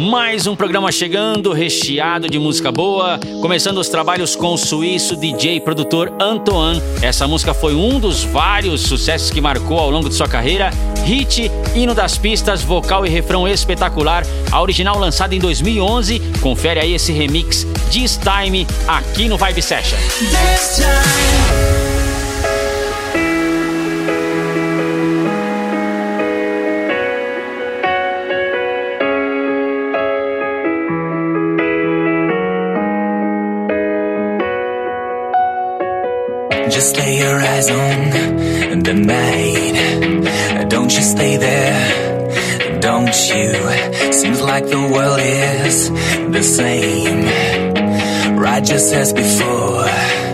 Mais um programa chegando, recheado de música boa. Começando os trabalhos com o suíço DJ produtor Antoine. Essa música foi um dos vários sucessos que marcou ao longo de sua carreira. Hit, hino das pistas, vocal e refrão espetacular. A original lançada em 2011. Confere aí esse remix This Time aqui no Vibe Session. Eyes on the night. Don't you stay there, don't you? Seems like the world is the same, right just as before.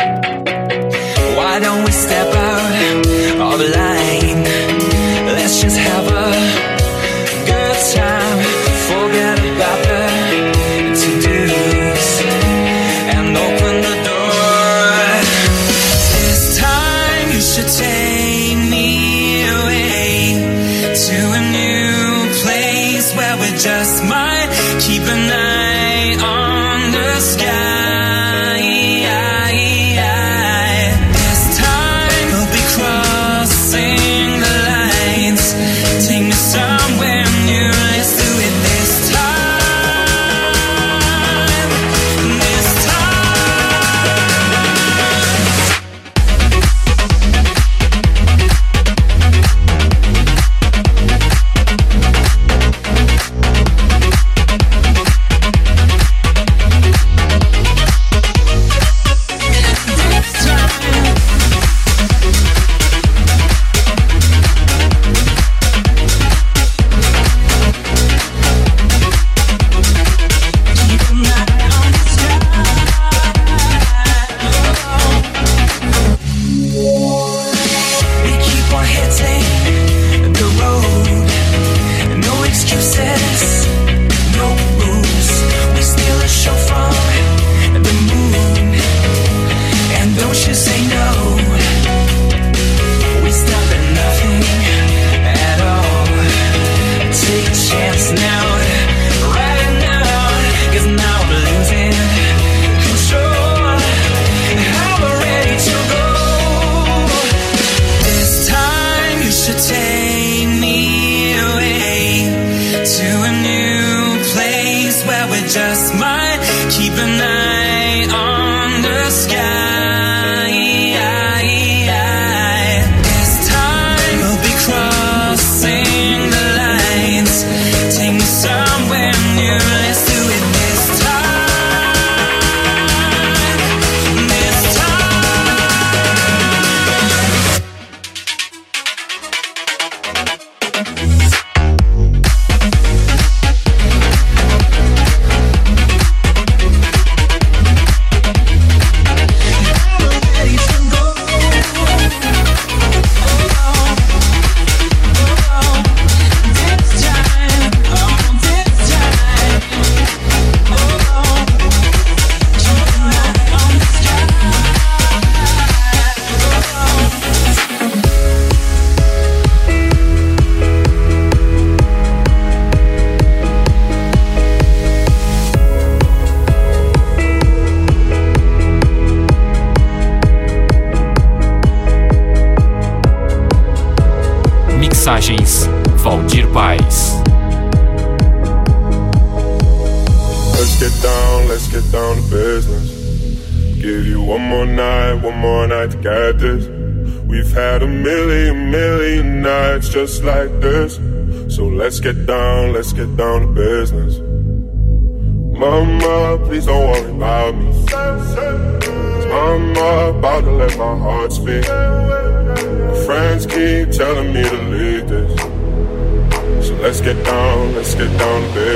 Just like this. So let's get down, let's get down to business. Mama, please don't worry about me. I'm about to let my heart speak. My friends keep telling me to leave this. So let's get down, let's get down to business.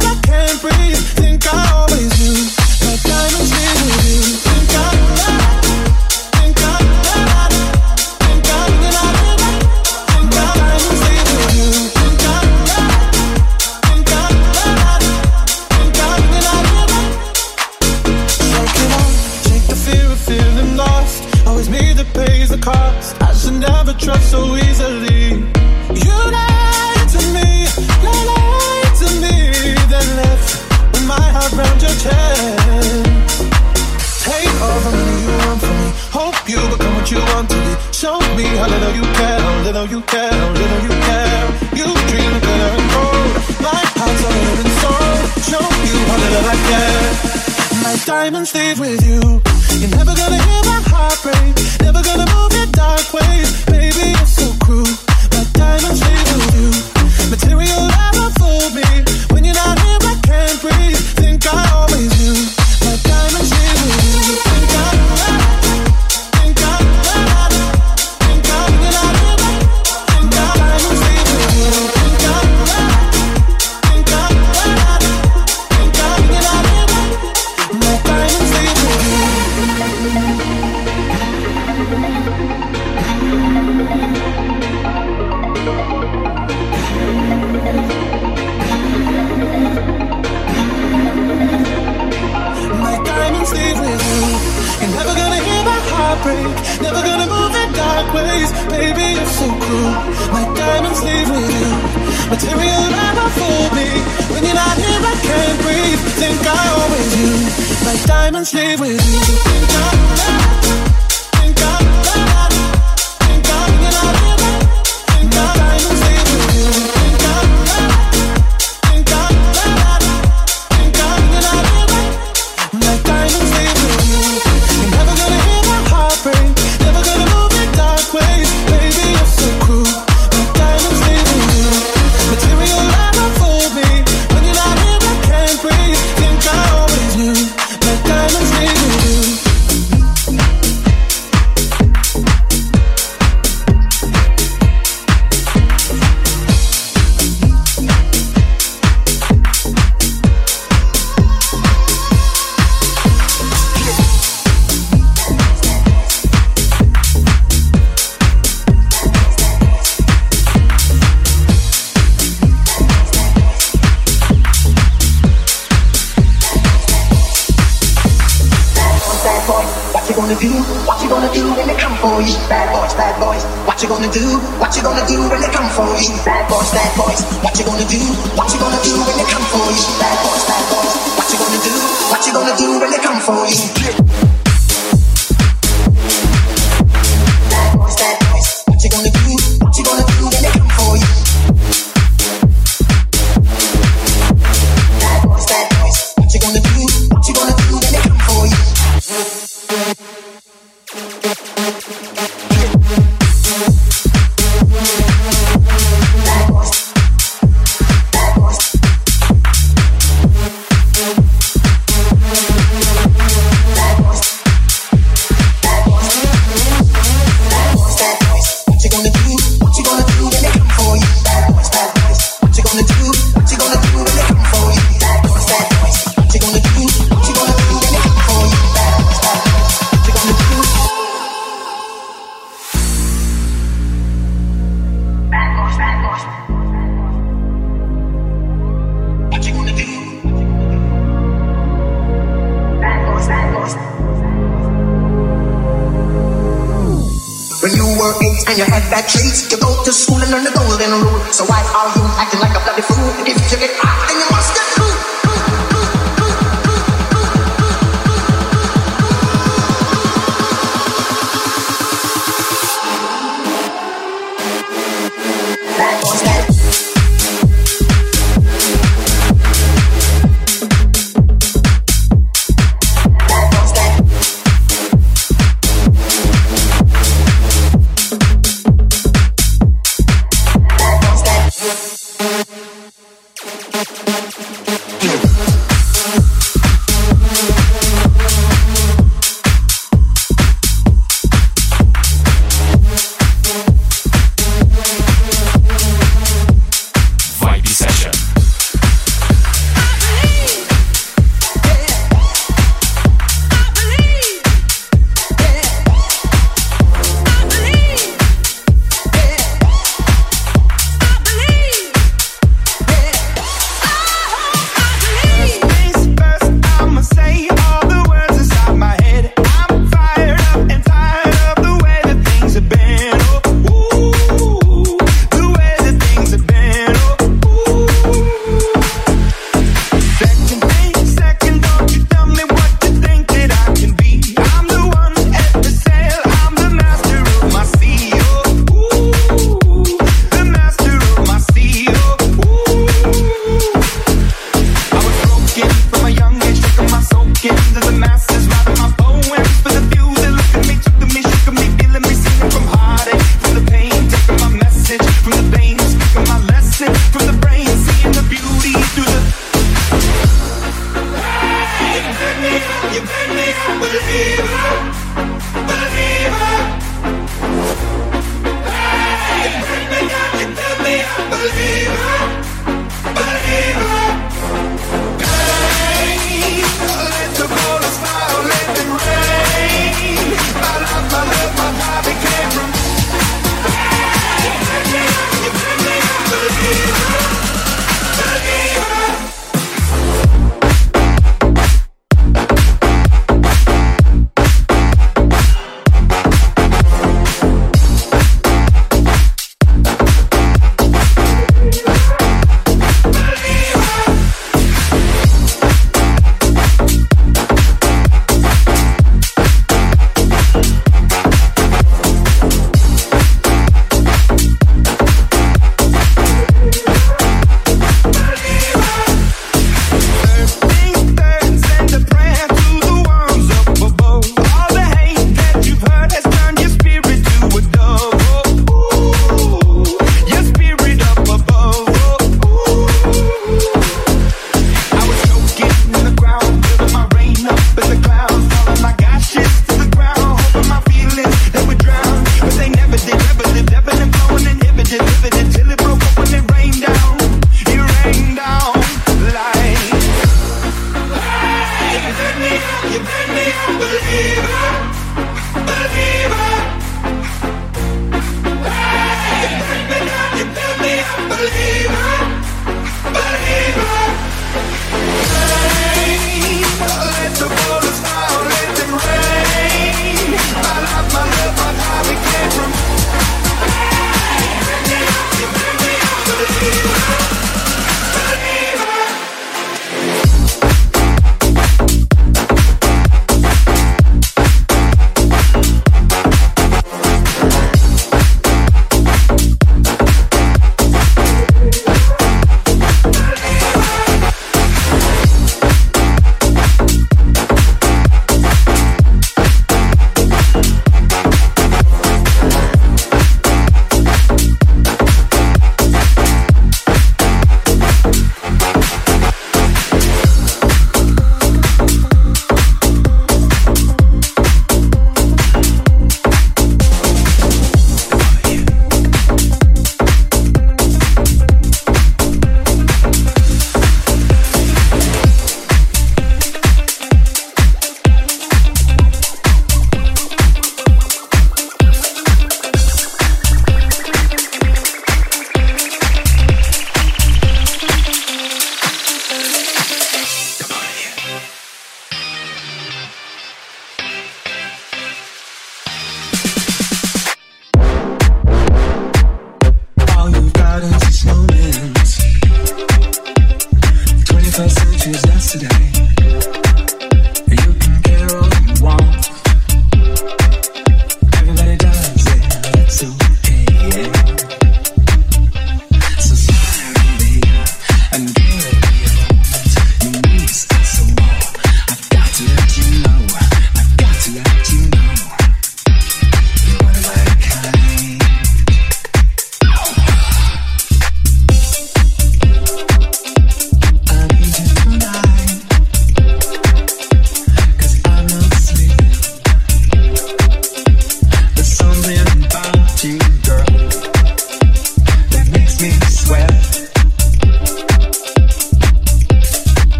can't breathe, think I always knew. time and stay with you. You're never gonna hear my heart break, never gonna move your dark ways. Baby, it's so cruel. My diamonds stay with you. Material never fooled me. Never gonna move in dark ways. Baby, you're so cool. Like diamonds leave with you. Material never fool me. When you're not here, I can't breathe. Think I always you. Like diamonds leave with you.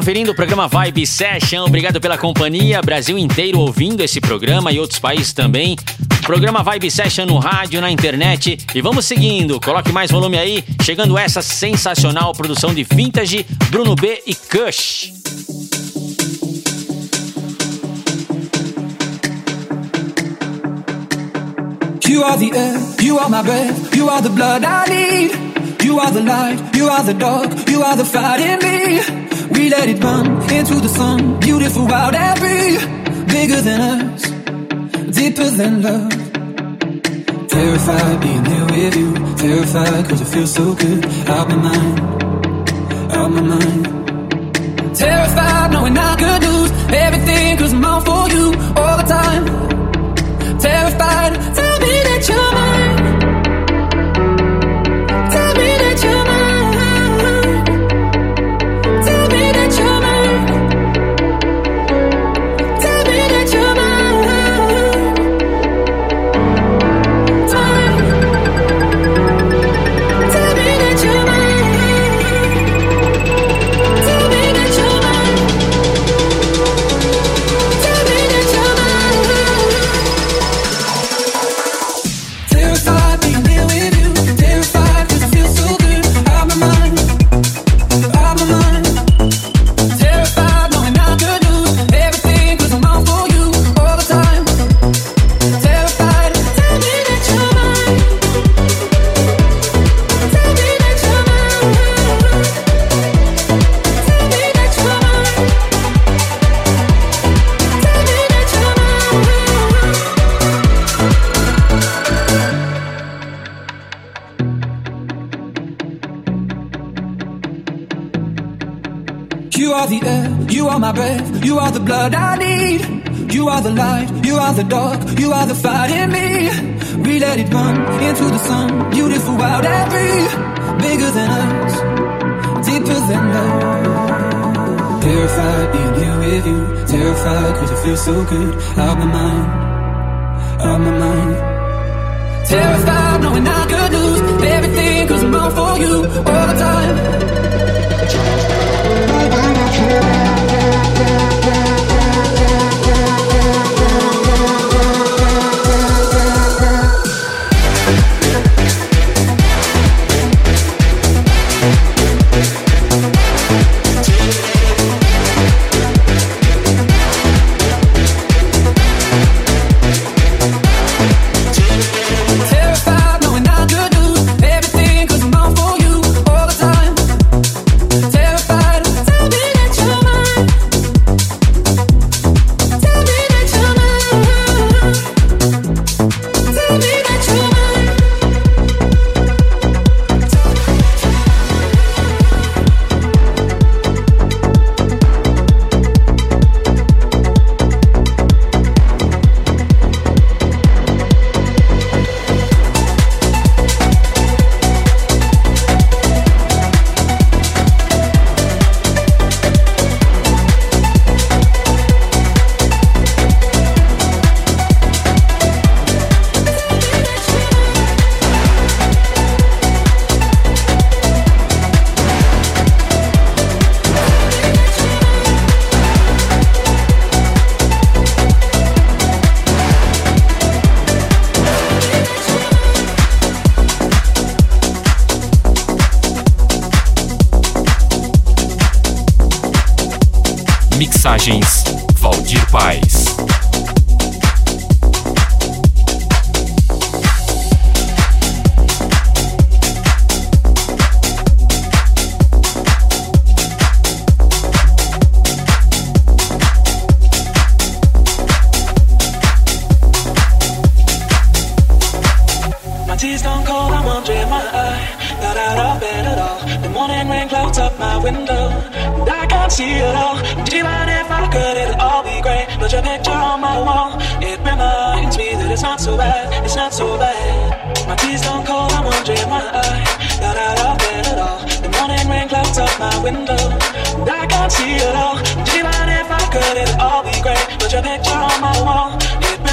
Conferindo o programa Vibe Session, obrigado pela companhia, Brasil inteiro ouvindo esse programa e outros países também. Programa Vibe Session no rádio, na internet. E vamos seguindo, coloque mais volume aí, chegando essa sensacional produção de Vintage, Bruno B e Kush. You are the air, you are my breath, you are the blood I need. You are the light, you are the dark, you are the fight in me. We let it run into the sun, beautiful, wild free. Bigger than us, deeper than love. Terrified being here with you, terrified cause it feels so good. Out my mind, out my mind. The dark, you are the fight in me. We let it run into the sun, beautiful, wild and free. Bigger than us, deeper than love. Terrified being here with you, terrified cause it feels so good. Out my mind, out my mind. Terrified knowing I could lose everything cause I'm all for you all the time. My eye. Got out of bed at all. The morning rain cloaks up my window, and I can't see it all. Would you mind if I could? It'll all be great. Put your picture on my wall. It reminds me that it's not so bad, it's not so bad. My Please don't call I want to jive my eye that I better off the monster in my tears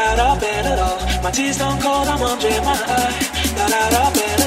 not out of bed at all. My tears don't cold, I'm wondering why. Not out of bed.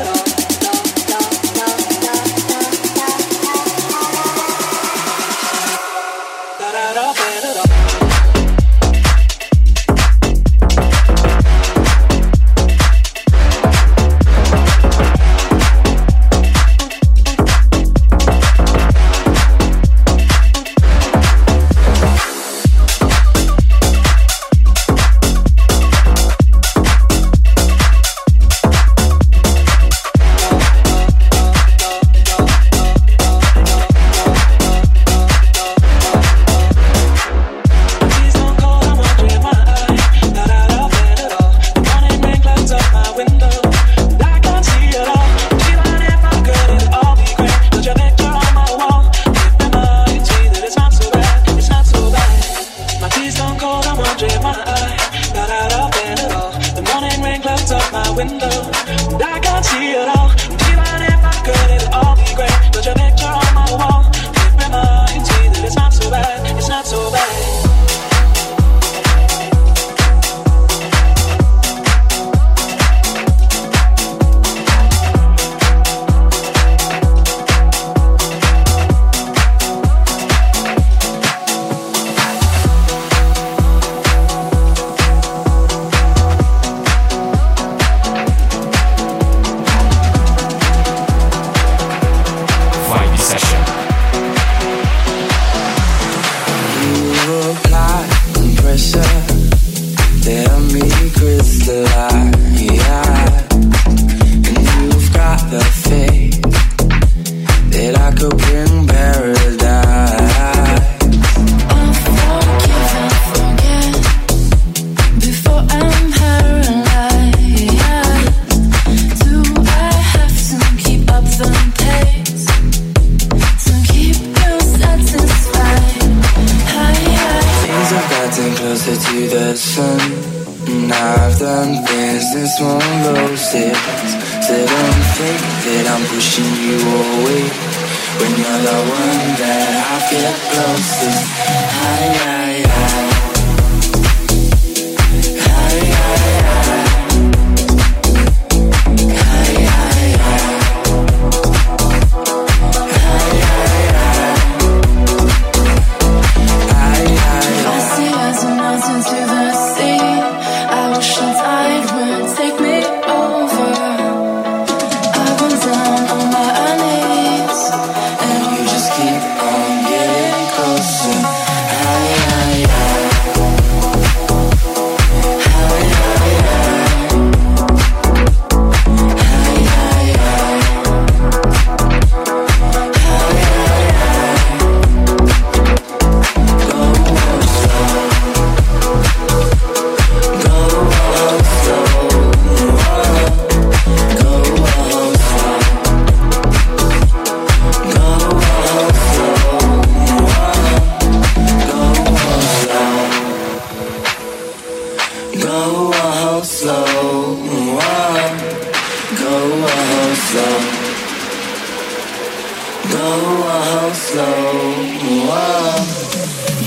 Go slow.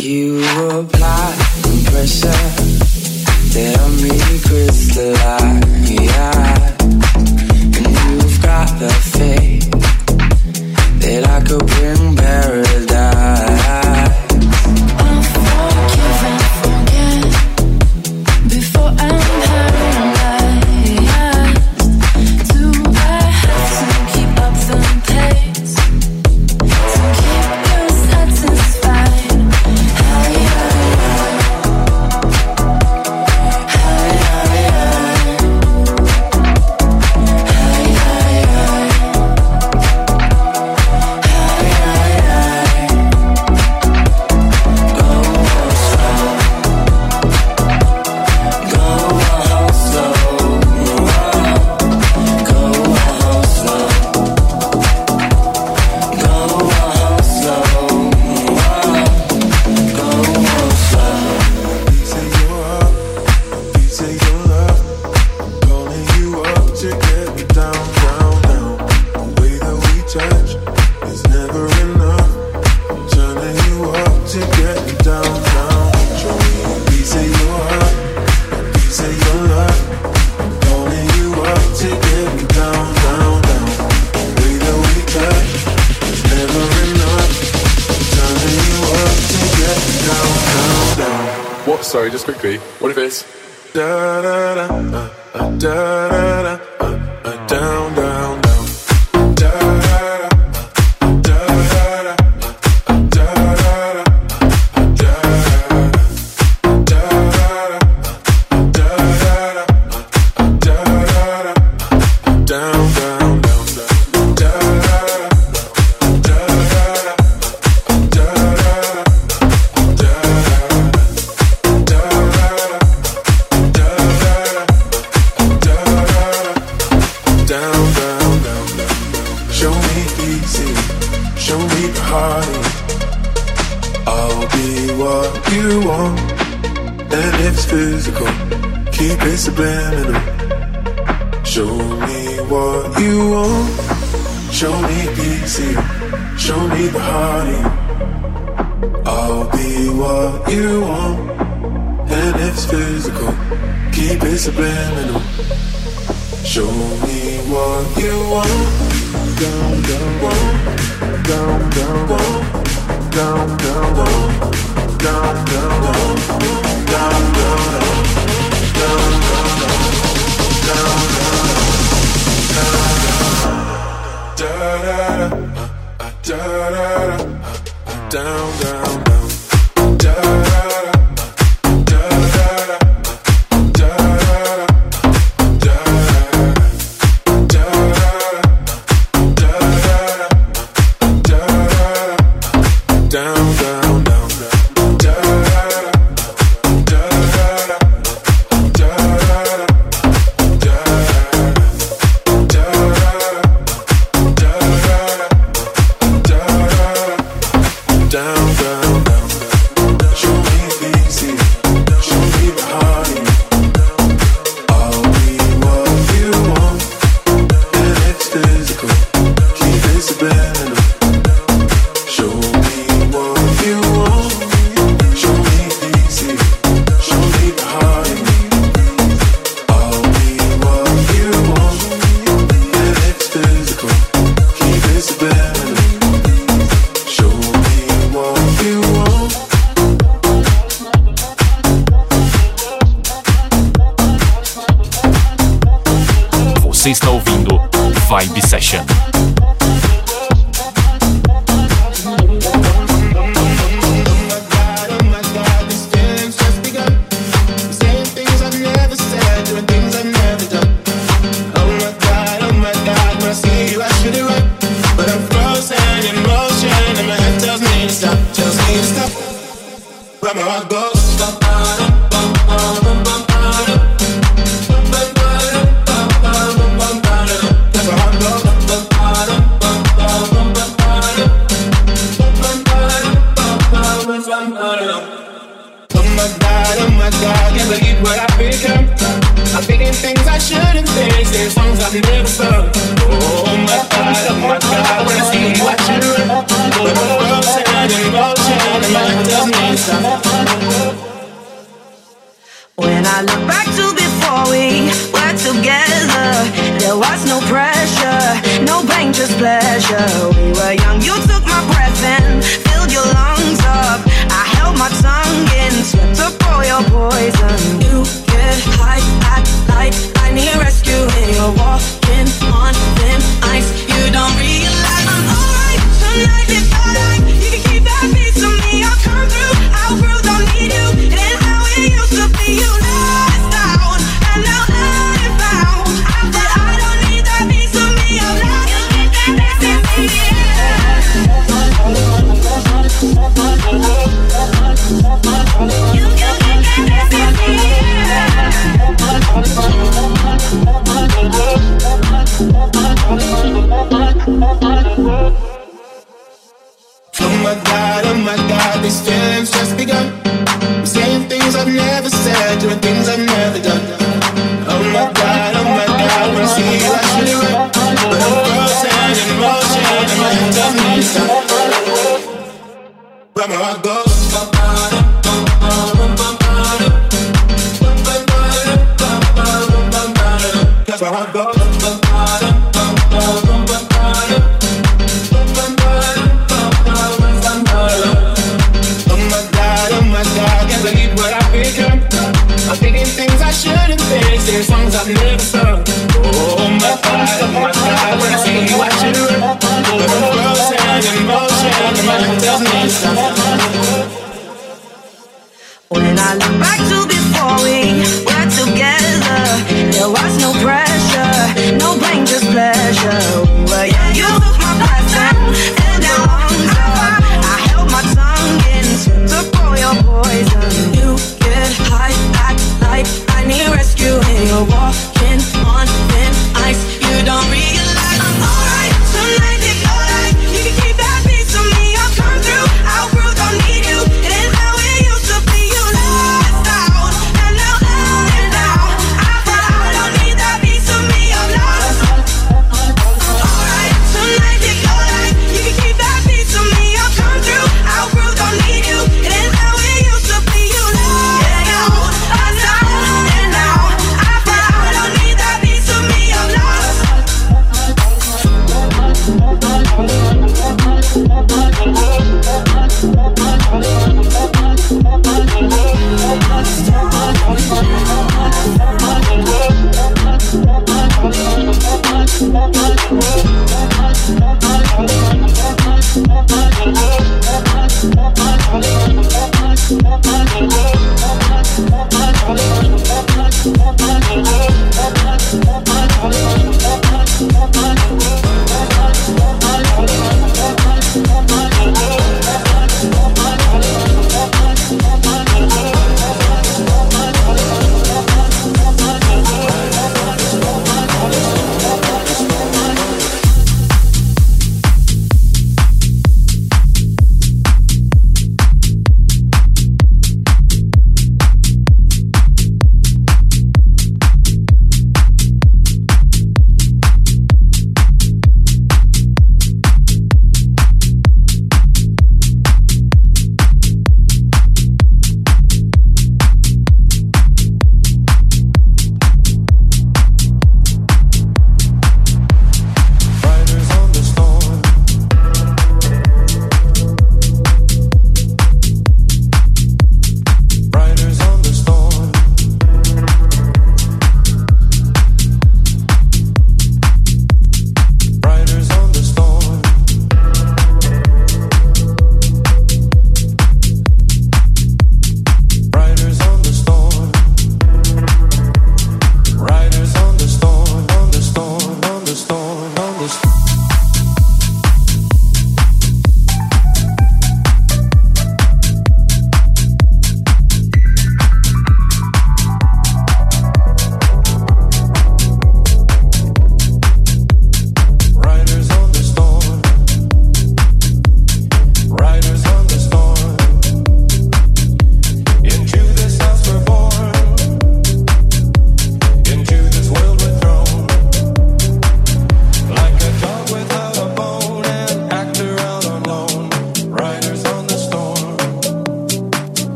You apply pressure. Me crystallize. And you've got the faith that I could bring back.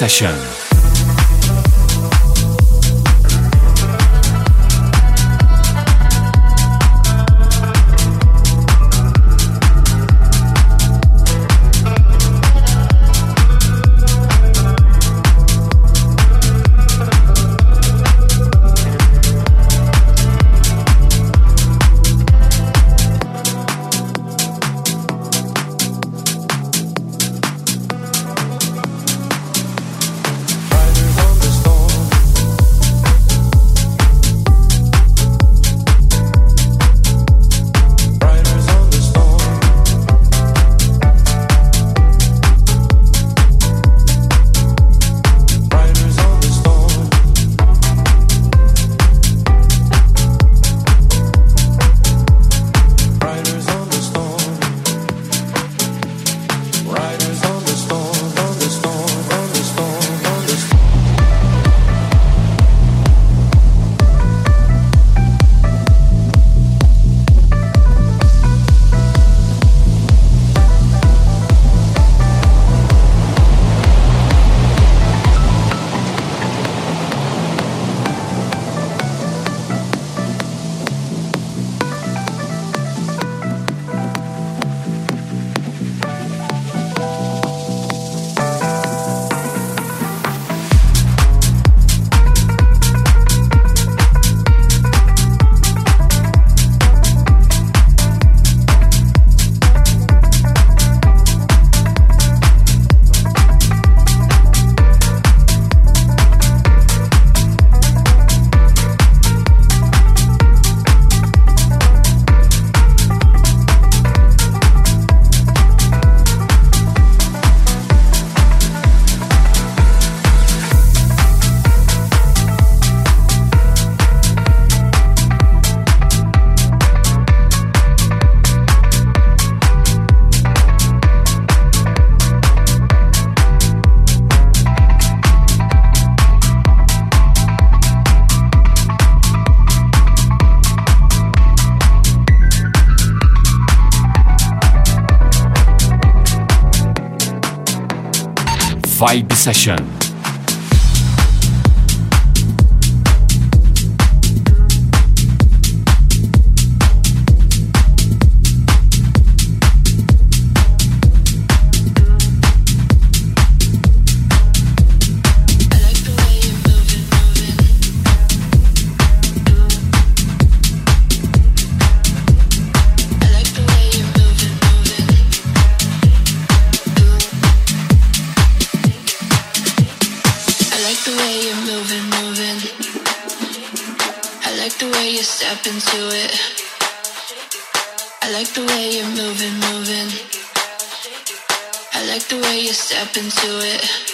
session. Vibe Session. into it. I like the way you're moving, moving. I like the way you step into it.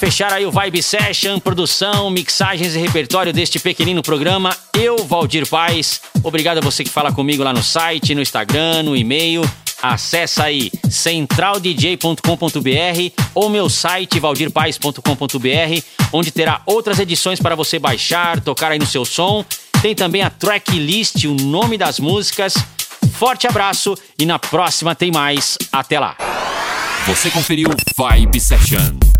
fechar aí o Vibe Session, produção, mixagens e repertório deste pequenino programa, eu, Valdir Paz. Obrigado a você que fala comigo lá no site, no Instagram, no e-mail. Acesse aí centraldj.com.br ou meu site valdirpaes.com.br, onde terá outras edições para você baixar, tocar aí no seu som. Tem também a tracklist, o nome das músicas. Forte abraço e na próxima tem mais. Até lá. Você conferiu Vibe Session.